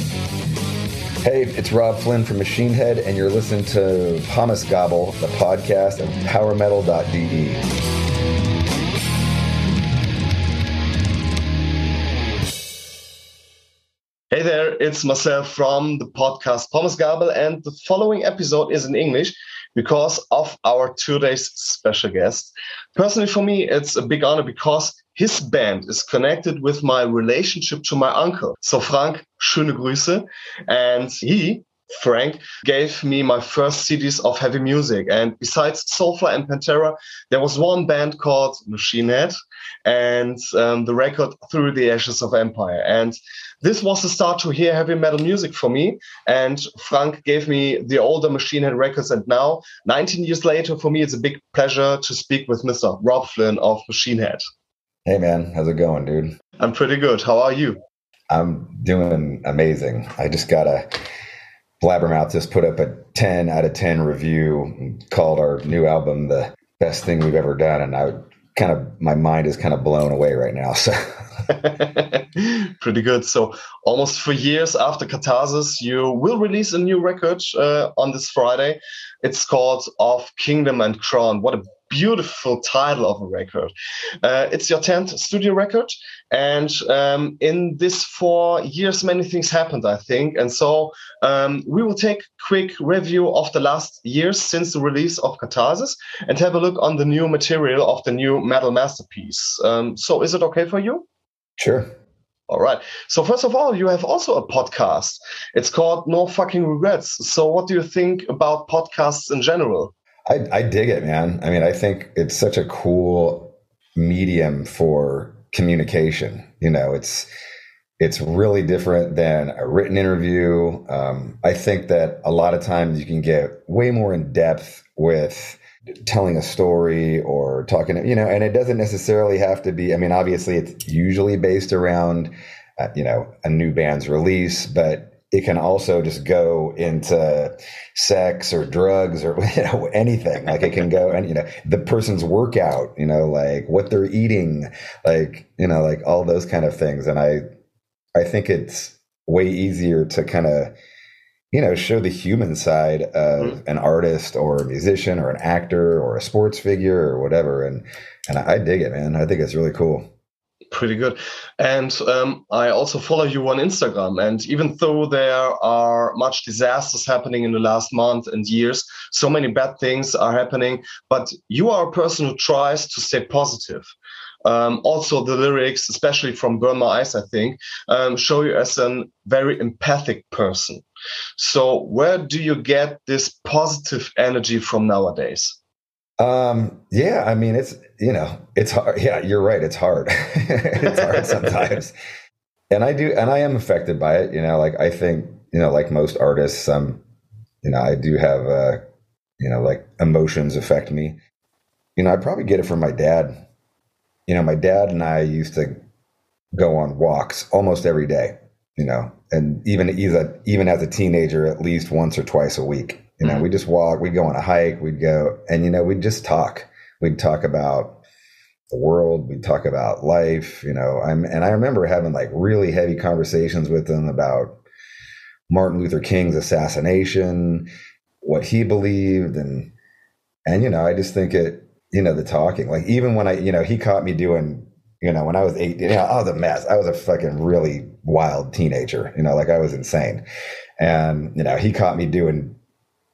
Hey, it's Robb Flynn from Machine Head, and you're listening to Pommesgabel, the podcast of PowerMetal.de. Hey there, it's myself from the podcast Pommesgabel, and the following episode is in English because of our today's special guest. Personally, for me, it's a big honor because his band is connected with my relationship to my uncle. So, Frank, schöne Grüße. And he, Frank, gave me my first CDs of heavy music. And besides Soulfly and Pantera, there was one band called Machine Head and um, the record Through the Ashes of Empire. And this was the start to hear heavy metal music for me. And Frank gave me the older Machine Head records. And now, 19 years later, for me, it's a big pleasure to speak with Mr. Robb Flynn of Machine Head. Hey, man, how's it going, dude? I'm pretty good. How are you? I'm doing amazing. I just got a Blabbermouth just put up a 10 out of 10 review called our new album the best thing we've ever done. And I kind of, my mind is kind of blown away right now. So pretty good. So almost three years after Catharsis, you will release a new record uh, on this Friday. It's called Of Kingdom and Crown. What a beautiful title of a record. Uh, it's your 10th studio record. And um, in this four years, many things happened, I think. And so um, we will take a quick review of the last years since the release of Catharsis and have a look on the new material of the new metal masterpiece. Um, so is it okay for you? Sure. All right. So first of all, you have also a podcast. It's called No Fucking Regrets. So what do you think about podcasts in general? I, I dig it, man. I mean, I think it's such a cool medium for communication. You know, it's it's really different than a written interview. Um, I think that a lot of times you can get way more in depth with telling a story or talking, you know, and it doesn't necessarily have to be. I mean, obviously, it's usually based around, uh, you know, a new band's release, but it can also just go into sex or drugs or you know anything. Like it can go and you know the person's workout you know like what they're eating like you know like all those kind of things. And i i think it's way easier to kind of you know show the human side of mm-hmm. an artist or a musician or an actor or a sports figure or whatever. And and i dig it man. I think it's really cool pretty good. And um, I also follow you on Instagram. And even though there are much disasters happening in the last month and years, so many bad things are happening, but you are a person who tries to stay positive. Um, also, the lyrics, especially from Burn My Eyes, I think, um, show you as a very empathic person. So, where do you get this positive energy from nowadays? Um, yeah, I mean, it's, you know, it's hard. Yeah, you're right. It's hard. it's hard sometimes. and I do, and I am affected by it. You know, like I think, you know, like most artists, um, you know, I do have, uh, you know, like emotions affect me. You know, I probably get it from my dad. You know, my dad and I used to go on walks almost every day, you know, and even, even, even as a teenager, at least once or twice a week you know, mm-hmm. we just walk, we'd go on a hike, we'd go, and, you know, we'd just talk. We'd talk about the world, we'd talk about life, you know. I'm, and I remember having like really heavy conversations with them about Martin Luther King's assassination, what he believed, and, and, you know, I just think it, you know, the talking, like even when I, you know, he caught me doing, you know, when I was eight, you know, I was a mess. I was a fucking really wild teenager, you know, like I was insane. And, you know, he caught me doing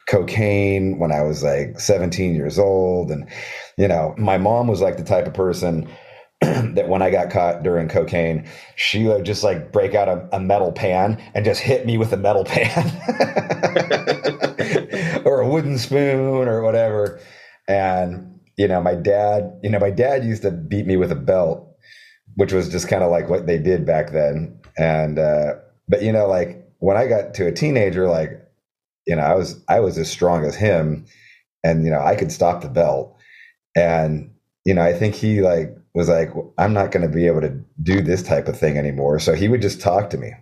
cocaine when I was like 17 years old. And, you know, my mom was like the type of person that when I got caught during cocaine, she would just like break out a, a metal pan and just hit me with a metal pan or a wooden spoon or whatever. And, you know, my dad, you know, my dad used to beat me with a belt, which was just kind of like what they did back then. And, uh, but, you know, like when I got to a teenager, like you know, I was I was as strong as him, and you know, I could stop the belt. And you know, I think he like was like, I'm not going to be able to do this type of thing anymore. So he would just talk to me,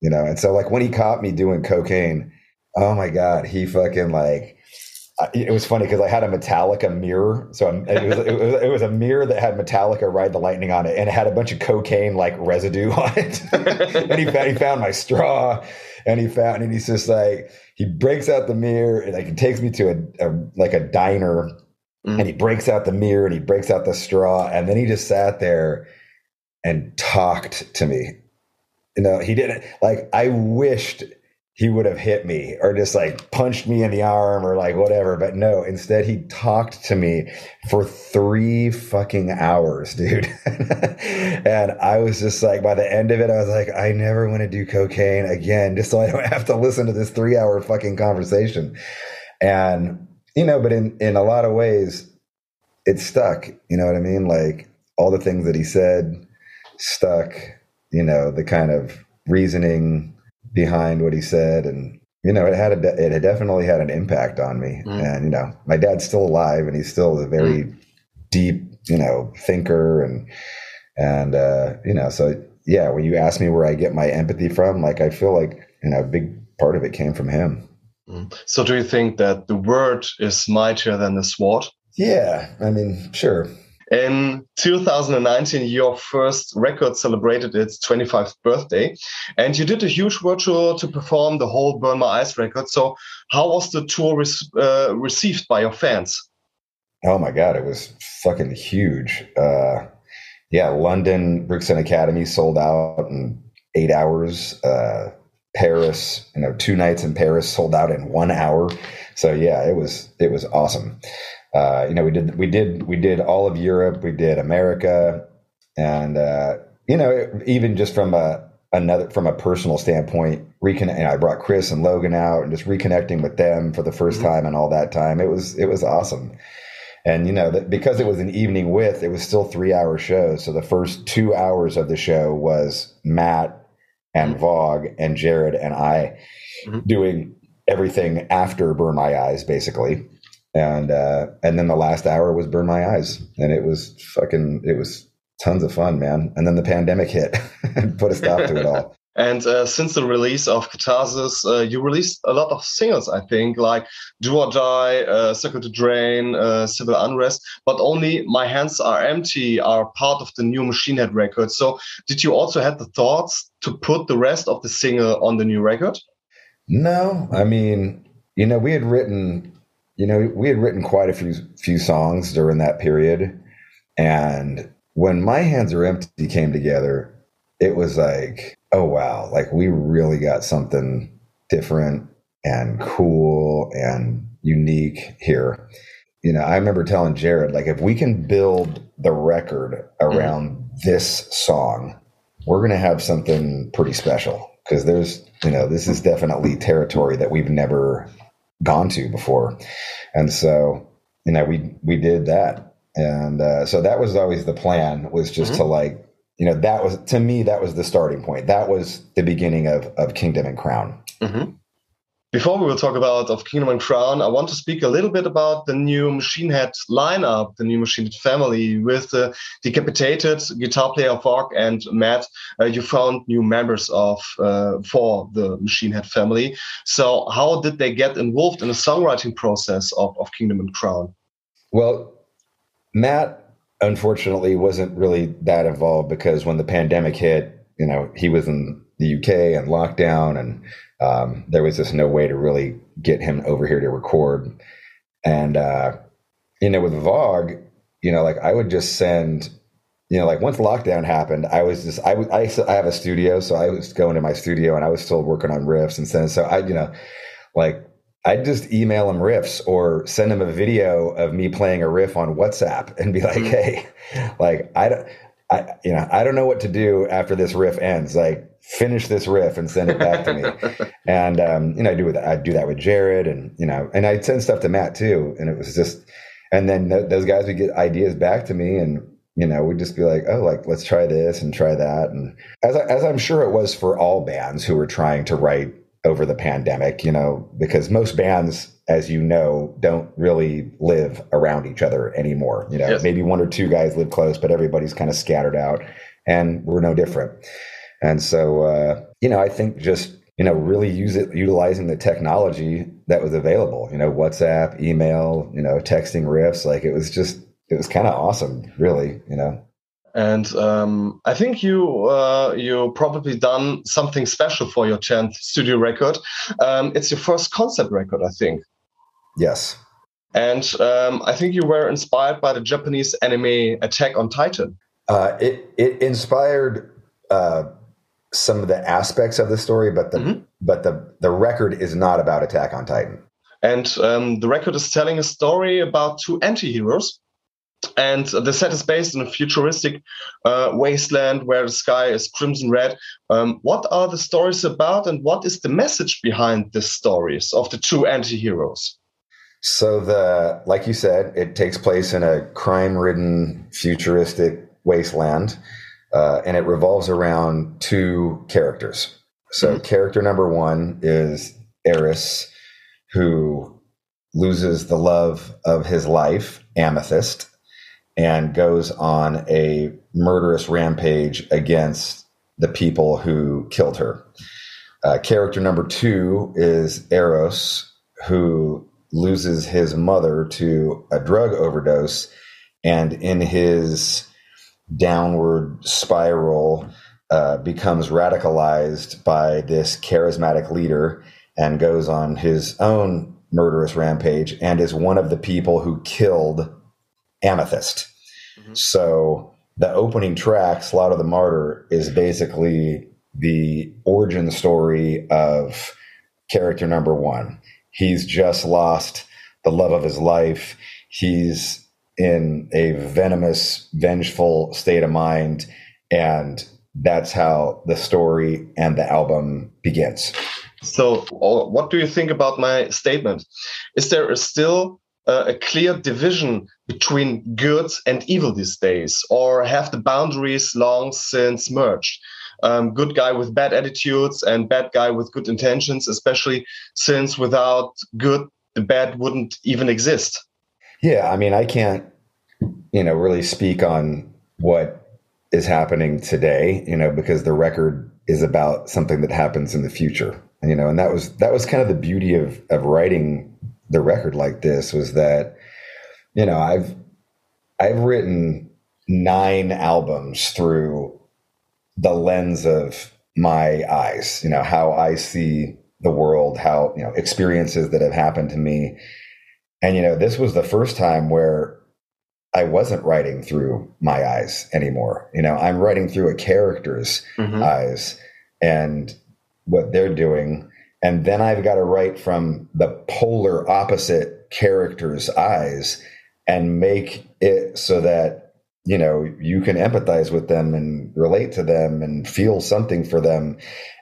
you know. And so like when he caught me doing cocaine, oh my god, he fucking like it was funny because I had a Metallica mirror. So it was, it was, it was a mirror that had Metallica Ride the Lightning on it, and it had a bunch of cocaine like residue on it. and he found, he found my straw, and he found and he's just like he breaks out the mirror and like he takes me to a, a like a diner, mm. and he breaks out the mirror and he breaks out the straw, and then he just sat there and talked to me. You know, he didn't like. I wished he would have hit me or just like punched me in the arm or like whatever. But no, instead he talked to me for three fucking hours, dude. and I was just like, by the end of it, I was like, I never want to do cocaine again, just so I don't have to listen to this three hour fucking conversation. And, you know, but in, in a lot of ways, it stuck. You know what I mean? Like all the things that he said stuck, you know, the kind of reasoning behind what he said and you know it had a it had definitely had an impact on me mm. and you know my dad's still alive and he's still a very mm. deep you know thinker and and uh you know so yeah when you ask me where i get my empathy from like i feel like you know a big part of it came from him mm. so do you think that the word is mightier than the sword yeah i mean sure in 2019, your first record celebrated its 25th birthday, and you did a huge virtual to perform the whole Burn My Eyes record. So, how was the tour uh, received by your fans? Oh my God, it was fucking huge. Uh, yeah, London Brixton Academy sold out in eight hours. Uh, Paris, you know, two nights in Paris sold out in one hour. So yeah, it was it was awesome uh, you know, we did we did we did all of Europe, we did America, and uh, you know, even just from a another from a personal standpoint, reconnect. You know, I brought Chris and Logan out, and just reconnecting with them for the 1st mm-hmm. time and all that time. It was it was awesome. And you know, that because it was an evening with, it was still three hour shows. So the first two hours of the show was Matt and mm-hmm. Vogg and Jared and I mm-hmm. doing everything after Burn My Eyes, basically and uh, and then the last hour was burn my eyes, and it was fucking it was tons of fun, man. And then the pandemic hit and put a stop to it all. And uh, since the release of Catharsis, uh, you released a lot of singles, I think, like Do or Die, uh, Circle the Drain, uh, Civil Unrest, but only My Hands Are Empty are part of the new Machine Head record. So, did you also have the thoughts to put the rest of the single on the new record? No, I mean, you know, we had written you know, we had written quite a few few songs during that period, and when my hands are empty came together, it was like, oh wow, like we really got something different and cool and unique here. You know, I remember telling Jared, like, if we can build the record around mm-hmm. this song, we're going to have something pretty special because there's, you know, this is definitely territory that we've never gone to before. And so, you know, we, we did that. And uh, so that was always the plan was just mm-hmm. to like, you know, that was to me, that was the starting point. That was the beginning of, of Kingdom and Crown. Mm-hmm. Before we will talk about of Kingdom and Crown, I want to speak a little bit about the new Machine Head lineup, the new Machine Head family with the decapitated guitar player Vogg and Matt. Uh, you found new members of uh, for the Machine Head family. So how did they get involved in the songwriting process of, of Kingdom and Crown? Well, Matt unfortunately wasn't really that involved because when the pandemic hit, you know, he was in the UK and lockdown and um, there was just no way to really get him over here to record. And, uh, you know, with Vogg, you know, like I would just send, you know, like once lockdown happened, I was just, I, I, I have a studio. So I was going to my studio and I was still working on riffs and send. So I, you know, like I'd just email him riffs or send him a video of me playing a riff on WhatsApp and be like, mm-hmm. Hey, like I don't, I, you know, I don't know what to do after this riff ends. Like, finish this riff and send it back to me. and um, you know, I do with I do that with Jared, and you know, and I'd send stuff to Matt too. And it was just, and then th- those guys would get ideas back to me, and you know, we'd just be like, oh, like let's try this and try that. And as I, as I'm sure it was for all bands who were trying to write over the pandemic, you know, because most bands, as you know, don't really live around each other anymore. You know, yes. maybe one or two guys live close, but everybody's kind of scattered out, and we're no different. And so, uh, you know, I think just you know, really use it, utilizing the technology that was available, you know, WhatsApp, email, you know, texting riffs. Like it was just, it was kind of awesome, really, you know. And um, I think you uh, you probably done something special for your tenth studio record. Um, it's your first concept record, I think. Yes. And um, I think you were inspired by the Japanese anime Attack on Titan. Uh, it it inspired uh, some of the aspects of the story, but the mm-hmm. but the the record is not about Attack on Titan. And um, the record is telling a story about two anti-heroes. And the set is based in a futuristic uh, wasteland where the sky is crimson red. Um, what are the stories about, and what is the message behind the stories of the two anti-heroes? So the like you said, it takes place in a crime-ridden futuristic wasteland uh, and it revolves around two characters. So, mm-hmm. character number one is Ares, who loses the love of his life, Amethyst, and goes on a murderous rampage against the people who killed her. Uh, character number two is Eros, who loses his mother to a drug overdose, and in his downward spiral uh, becomes radicalized by this charismatic leader and goes on his own murderous rampage and is one of the people who killed Amethyst. Mm-hmm. So the opening track, Slaughter the Martyr, is basically the origin story of character number one. He's just lost the love of his life. He's in a venomous, vengeful state of mind. And that's how the story and the album begins. So, what do you think about my statement? Is there still uh, a clear division between good and evil these days, or have the boundaries long since merged? Um, good guy with bad attitudes and bad guy with good intentions, especially since without good, the bad wouldn't even exist. Yeah, I mean, I can't, you know, really speak on what is happening today, you know, because the record is about something that happens in the future, you know, and that was that was kind of the beauty of of writing the record like this was that, you know, I've I've written nine albums through the lens of my eyes, you know, how I see the world, how, you know, experiences that have happened to me and, you know, this was the first time where I wasn't writing through my eyes anymore. You know, I'm writing through a character's mm-hmm. eyes and what they're doing. And then I've got to write from the polar opposite character's eyes and make it so that, you know, you can empathize with them and relate to them and feel something for them.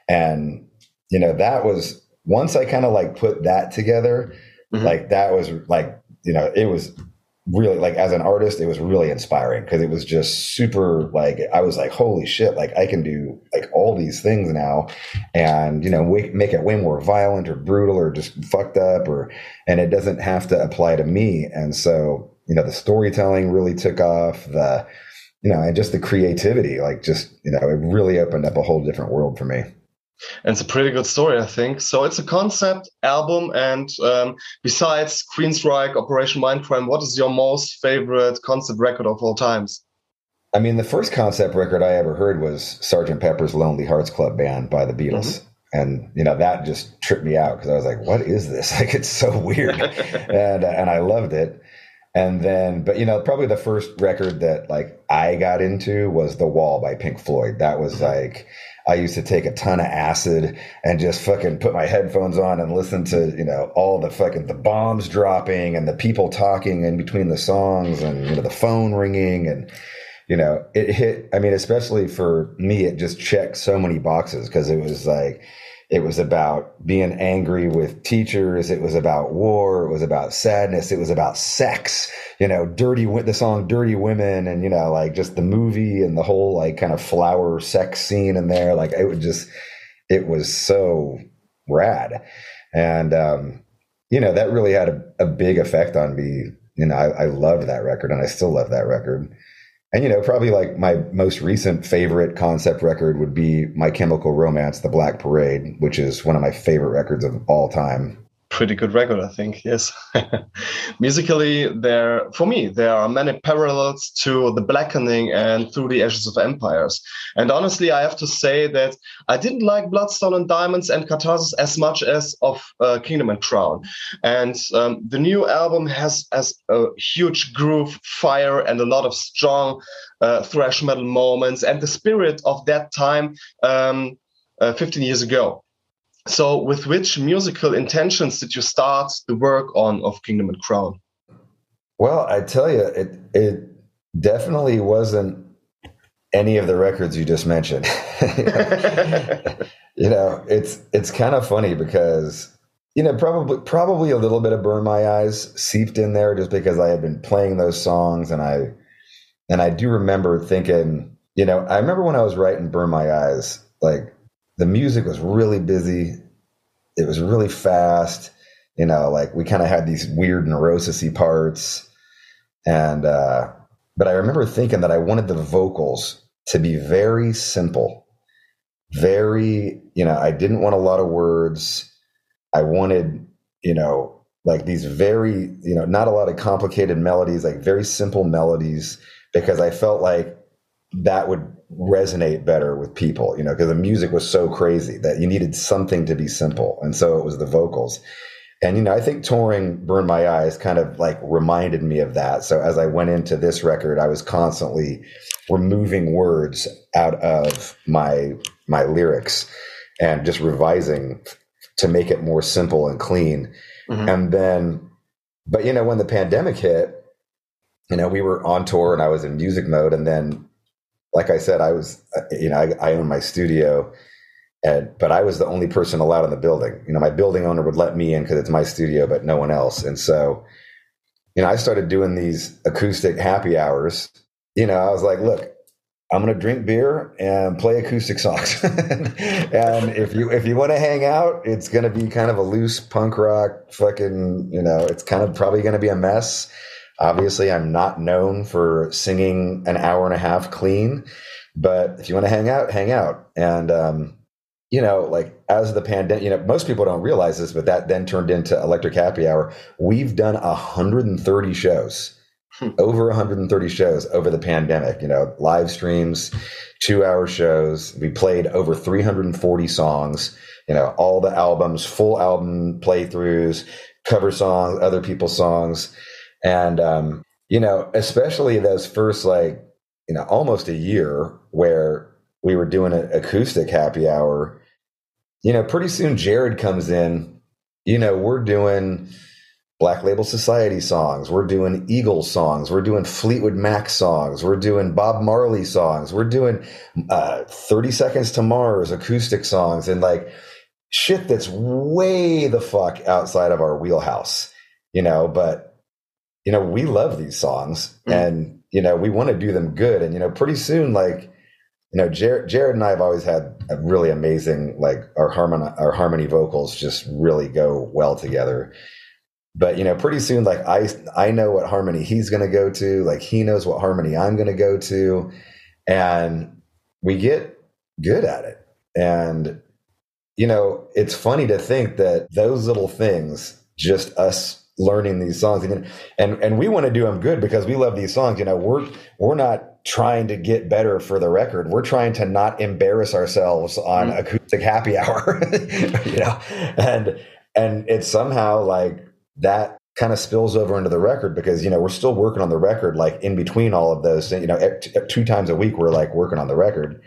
And, you know, that was once I kind of like put that together, Mm-hmm. Like that was like, you know, it was really like as an artist, it was really inspiring because it was just super like I was like, holy shit, like I can do like all these things now, and you know, make it way more violent or brutal or just fucked up or, and it doesn't have to apply to me. And so, you know, the storytelling really took off. The, you know, and just the creativity, like just you know, it really opened up a whole different world for me. And it's a pretty good story, I think. So it's a concept album. And um, besides Queensryche, Operation Mindcrime, what is your most favorite concept record of all times? I mean, the first concept record I ever heard was Sergeant Pepper's Lonely Hearts Club Band by the Beatles. Mm-hmm. And you know that just tripped me out because I was like, "What is this? Like, it's so weird," and uh, and I loved it. And then, but you know, probably the first record that like I got into was The Wall by Pink Floyd. That was mm-hmm. like I used to take a ton of acid and just fucking put my headphones on and listen to, you know, all the fucking the bombs dropping and the people talking in between the songs and you know the phone ringing and you know, it hit I mean, especially for me it just checked so many boxes because it was like it was about being angry with teachers. It was about war. It was about sadness. It was about sex, you know, dirty, the song Dirty Women and, you know, like just the movie and the whole like kind of flower sex scene in there. Like it would just, it was so rad. And, um, you know, that really had a, a big effect on me. You know, I, I loved that record and I still love that record. and you know, probably like my most recent favorite concept record would be My Chemical Romance, The Black Parade, which is one of my favorite records of all time pretty good record, I think. Yes, musically, there for me there are many parallels to the Blackening and Through the Ashes of Empires. And honestly, I have to say that I didn't like Bloodstone and Diamonds and Catharsis as much as of uh, Kingdom and Crown. And um, the new album has has a huge groove, fire, and a lot of strong uh, thrash metal moments and the spirit of that time. Um, uh, 15 years ago. So, with which musical intentions did you start the work on of Kingdom and Crown? Well, I tell you, it it definitely wasn't any of the records you just mentioned. you know, it's it's kind of funny because you know probably probably a little bit of Burn My Eyes seeped in there just because I had been playing those songs and I and I do remember thinking, you know, I remember when I was writing Burn My Eyes, like the music was really busy. It was really fast. You know, like we kind of had these weird neurosisy parts. And, uh, but I remember thinking that I wanted the vocals to be very simple, very, you know, I didn't want a lot of words. I wanted, you know, like these very, you know, not a lot of complicated melodies, like very simple melodies, because I felt like that would resonate better with people, you know, because the music was so crazy that you needed something to be simple. And so it was the vocals. And, you know, I think touring Burn My Eyes kind of like reminded me of that. So as I went into this record, I was constantly removing words out of my, my lyrics and just revising to make it more simple and clean. Mm-hmm. And then, but, you know, when the pandemic hit, you know, we were on tour and I was in music mode. And then like I said, I was, uh, you know, I, I own my studio, and but I was the only person allowed in the building. You know, my building owner would let me in because it's my studio, but no one else. And so, you know, I started doing these acoustic happy hours. You know, I was like, look, I'm going to drink beer and play acoustic songs. and if you if you want to hang out, it's going to be kind of a loose punk rock fucking, you know, it's kind of probably going to be a mess. Obviously, I'm not known for singing an hour and a half clean, but if you want to hang out, hang out. And, um, you know, like as the pandemic, you know, most people don't realize this, but that then turned into Electric Happy Hour. We've done 130 shows, hmm. over 130 shows over the pandemic, you know, live streams, two hour shows. We played over 340 songs, you know, all the albums, full album playthroughs, cover songs, other people's songs. And, um, you know, especially those first, like, you know, almost a year where we were doing an acoustic happy hour, you know, pretty soon Jared comes in, you know, we're doing Black Label Society songs, we're doing Eagles songs, we're doing Fleetwood Mac songs, we're doing Bob Marley songs, we're doing uh, 30 Seconds to Mars acoustic songs, and like shit that's way the fuck outside of our wheelhouse, you know, but you know, we love these songs mm. and, you know, we want to do them good. And, you know, pretty soon, like, you know, Jared, Jared and I have always had a really amazing, like our harmony, our harmony vocals just really go well together. But, you know, pretty soon, like I, I know what harmony he's going to go to, like he knows what harmony I'm going to go to. And we get good at it. And, you know, it's funny to think that those little things, just us learning these songs. And and and we want to do them good because we love these songs. You know we're we're not trying to get better for the record. We're trying to not embarrass ourselves on mm-hmm. acoustic happy hour. You know? And and it's somehow like that kind of spills over into the record because you know we're still working on the record like in between all of those you know two times a week we're like working on the record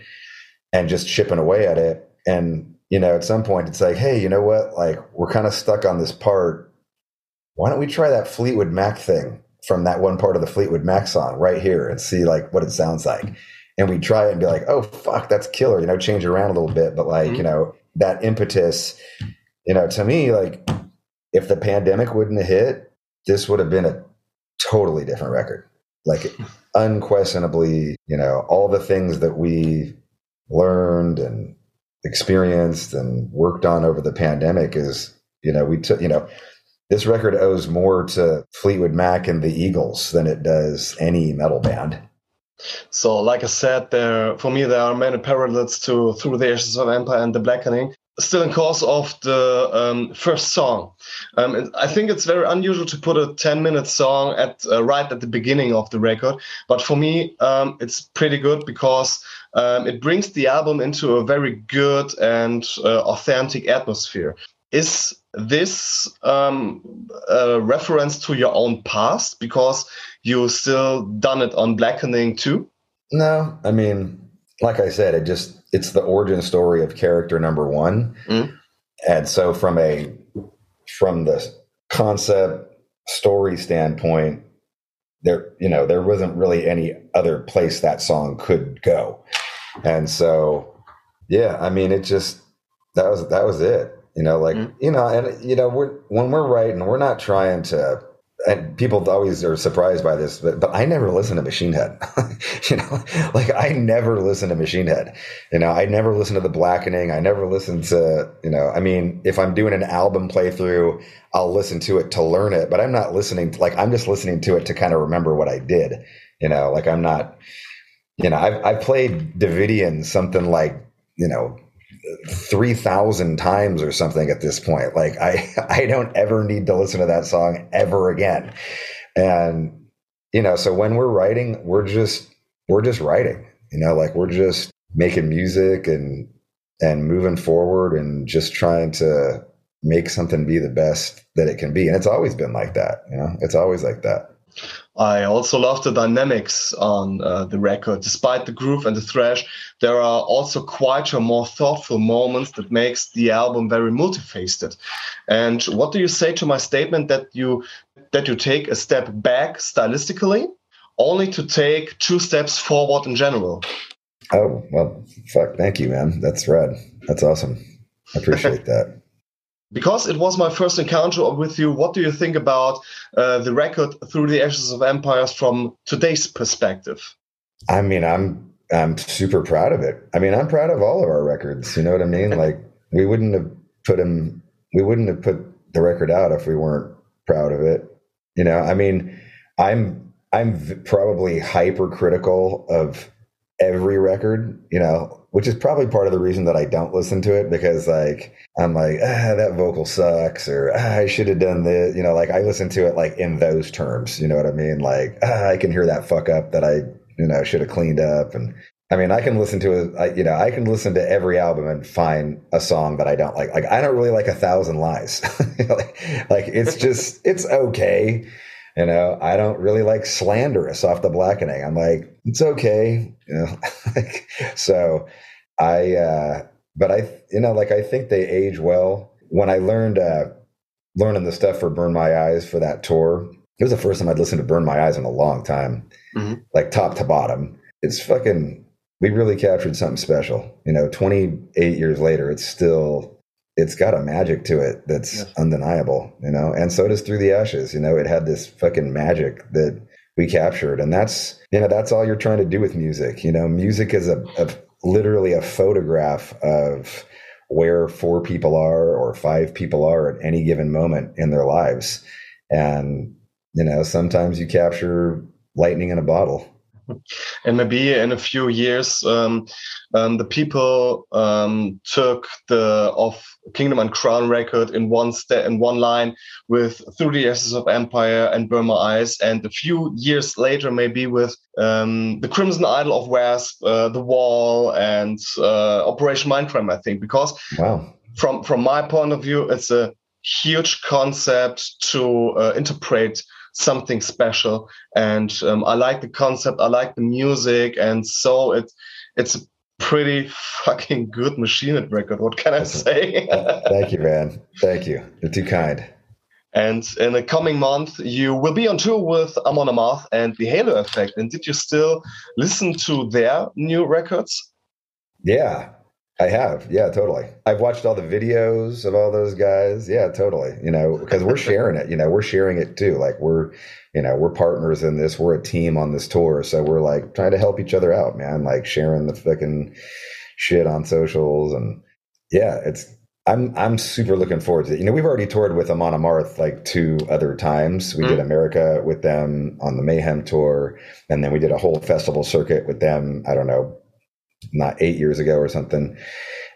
and just chipping away at it. And you know at some point it's like hey you know what? Like we're kind of stuck on this part why don't we try that Fleetwood Mac thing from that one part of the Fleetwood Mac song right here and see like what it sounds like? And we try it and be like, oh fuck, that's killer, you know, change around a little bit. But like, mm-hmm. you know, that impetus, you know, to me, like if the pandemic wouldn't have hit, this would have been a totally different record. Like unquestionably, you know, all the things that we learned and experienced and worked on over the pandemic is, you know, we took, you know, this record owes more to Fleetwood Mac and the Eagles than it does any metal band. So, like I said, there for me there are many parallels to Through the Ashes of Empire and The Blackening. Still, in course of the um, first song, um, I think it's very unusual to put a ten-minute song at uh, right at the beginning of the record. But for me, um, it's pretty good because um, it brings the album into a very good and uh, authentic atmosphere. Is this um, a reference to your own past because you still done it on Blackening too? No, I mean, like I said, it just it's the origin story of character number one, mm. and so from a from the concept story standpoint, there you know there wasn't really any other place that song could go, and so yeah, I mean, it just that was that was it. You know, like mm. you know, and you know, we're when we're writing, we're not trying to. And people always are surprised by this, but but I never listen to Machine Head. you know, like I never listen to Machine Head. You know, I never listen to the Blackening. I never listen to you know. I mean, if I'm doing an album playthrough, I'll listen to it to learn it, but I'm not listening. To, like I'm just listening to it to kind of remember what I did. You know, like I'm not. You know, I've I've played Davidian something like you know 3000 times or something at this point. Like i i don't ever need to listen to that song ever again. And you know so when we're writing we're just we're just writing you know like we're just making music and and moving forward and just trying to make something be the best that it can be. And it's always been like that you know? It's always like that I also love the dynamics on uh, the record. Despite the groove and the thrash, there are also quieter, more thoughtful moments that makes the album very multifaceted. And what do you say to my statement that you that you take a step back stylistically, only to take two steps forward in general? Oh well, fuck! Thank you, man. That's rad. That's awesome. I appreciate that because it was my first encounter with you, what do you think about uh, the record Through the Ashes of Empires from today's perspective? I mean, I'm I'm super proud of it. I mean, I'm proud of all of our records. You know what I mean? like we wouldn't have put them, we wouldn't have put the record out if we weren't proud of it. You know, I mean, I'm I'm probably hypercritical of every record. You know, which is probably part of the reason that I don't listen to it because like I'm like ah that vocal sucks or ah, I should have done this you know like I listen to it like in those terms you know what I mean? Like ah, I can hear that fuck up that I you know should have cleaned up and I mean I can listen to it you know I can listen to every album and find a song that I don't like like I don't really like a thousand lies like, like it's just it's okay you know, I don't really like slanderous off the blackening. I'm like, it's okay. You know, so I, uh, but I, you know, like I think they age well. When I learned, uh, learning the stuff for Burn My Eyes for that tour, it was the first time I'd listened to Burn My Eyes in a long time, mm-hmm. like top to bottom. It's fucking, we really captured something special. You know, 28 years later, it's still it's got a magic to it that's yeah. undeniable, you know. And so does Through the Ashes. You know, it had this fucking magic that we captured, and that's you know that's all you're trying to do with music. You know, music is a, a literally a photograph of where four people are or five people are at any given moment in their lives, and you know sometimes you capture lightning in a bottle and maybe in a few years um, um, the people um, took the of kingdom and crown record in one step in one line with through the ashes of empire and Burn My Eyes and a few years later maybe with um, the crimson idol of wasp uh, the wall and uh, operation mindcrime i think because wow. from from my point of view it's a huge concept to uh, interpret something special. And um, I like the concept. I like the music, and so it's it's a pretty fucking good Machine record. What can I say? Thank you, man. Thank you. You're too kind. And in the coming month, you will be on tour with Amon Amarth and the Halo Effect. And did you still listen to their new records? Yeah, I have. Yeah, totally. I've watched all the videos of all those guys. Yeah, totally. You know, because we're sharing it. You know, we're sharing it too. Like we're, you know, we're partners in this. We're a team on this tour. So we're like trying to help each other out, man. Like sharing the fucking shit on socials. And yeah, it's, I'm I'm super looking forward to it. You know, we've already toured with Amon Amarth like two other times. We mm. did America with them on the Mayhem tour, and then we did a whole festival circuit with them. I don't know, not eight years ago or something.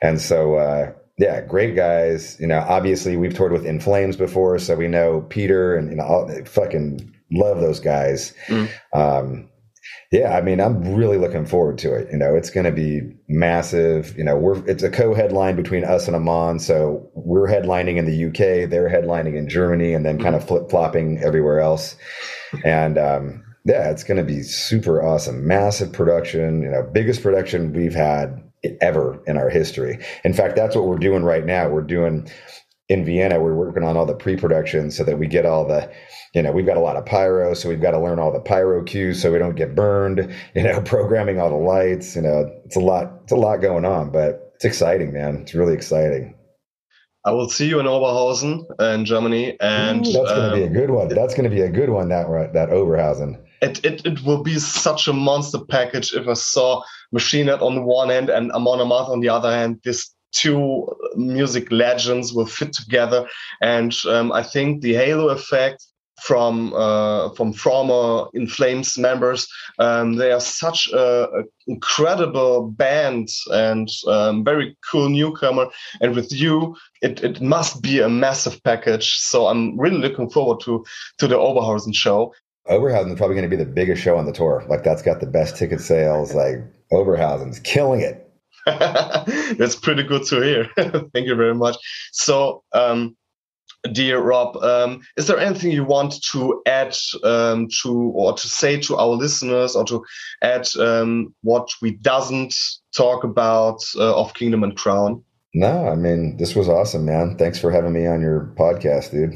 And so, uh, yeah, great guys. You know, obviously we've toured with In Flames before, so we know Peter and you know, all, fucking love those guys. Mm. Um, yeah, I mean, I'm really looking forward to it. You know, it's going to be massive. You know, we're it's a co-headline between us and Amon, so we're headlining in the UK, they're headlining in Germany, and then kind of flip flopping everywhere else. And um, yeah, it's going to be super awesome. Massive production. You know, biggest production we've had ever in our history. In fact, that's what we're doing right now. We're doing in Vienna, we're working on all the pre-production so that we get all the, you know, we've got a lot of pyro, so we've got to learn all the pyro cues so we don't get burned. You know, programming all the lights. You know, it's a lot. It's a lot going on, but it's exciting, man. It's really exciting. I will see you in Oberhausen in Germany, and Ooh, that's going to be a um, good one. That's going to be a good one. That that Oberhausen. It, it, it will be such a monster package if I saw Machine Head on the one end and Amon Amarth on the other hand. These two music legends will fit together. And um, I think the halo effect from uh, from former In Flames members. Um, they are such a, a incredible band and um, very cool newcomer. And with you, it, it must be a massive package. So I'm really looking forward to to the Oberhausen show. Oberhausen is probably going to be the biggest show on the tour. Like that's got the best ticket sales. Like Oberhausen's killing it. That's pretty good to hear. Thank you very much. So, um, dear Robb, um, is there anything you want to add um, to or to say to our listeners or to add um, what we doesn't talk about uh, of Kingdom and Crown? No, I mean, this was awesome, man. Thanks for having me on your podcast, dude.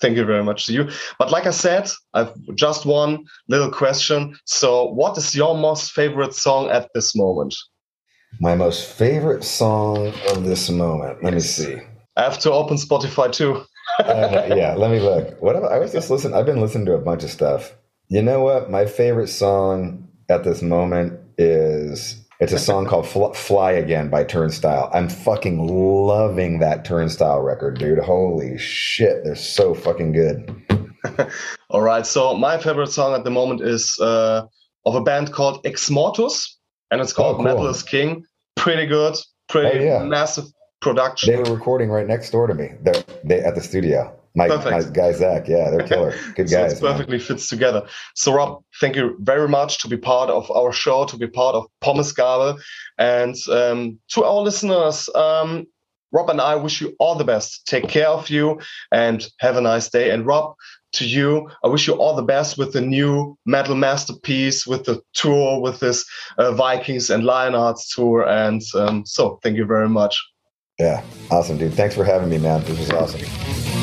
Thank you very much to you. But like I said, I've just one little question. So, what is your most favorite song at this moment? My most favorite song of this moment. Let me see. I have to open Spotify too. uh, yeah, let me look. What I was just listening. I've been listening to a bunch of stuff. You know what? My favorite song at this moment is it's a song called "Fly Again" by Turnstile. I'm fucking loving that Turnstile record, dude. Holy shit, they're so fucking good. All right, so my favorite song at the moment is uh, of a band called Exmortus and it's called oh, cool. Metal is King. Pretty good, pretty oh, yeah. massive production. They were recording right next door to me. They're they at the studio. My, my guy Zach, yeah, they're killer. Good so guys. It perfectly man. fits together. So Robb, thank you very much to be part of our show, to be part of Pommes Pommesgabel, and um, to our listeners. Um, Robb and I wish you all the best. Take care of you and have a nice day. And Robb, to you. I wish you all the best with the new metal masterpiece, with the tour, with this uh, Vikings and Lionhearts tour. And um, so, thank you very much. Yeah, awesome, dude. Thanks for having me, man. This was awesome.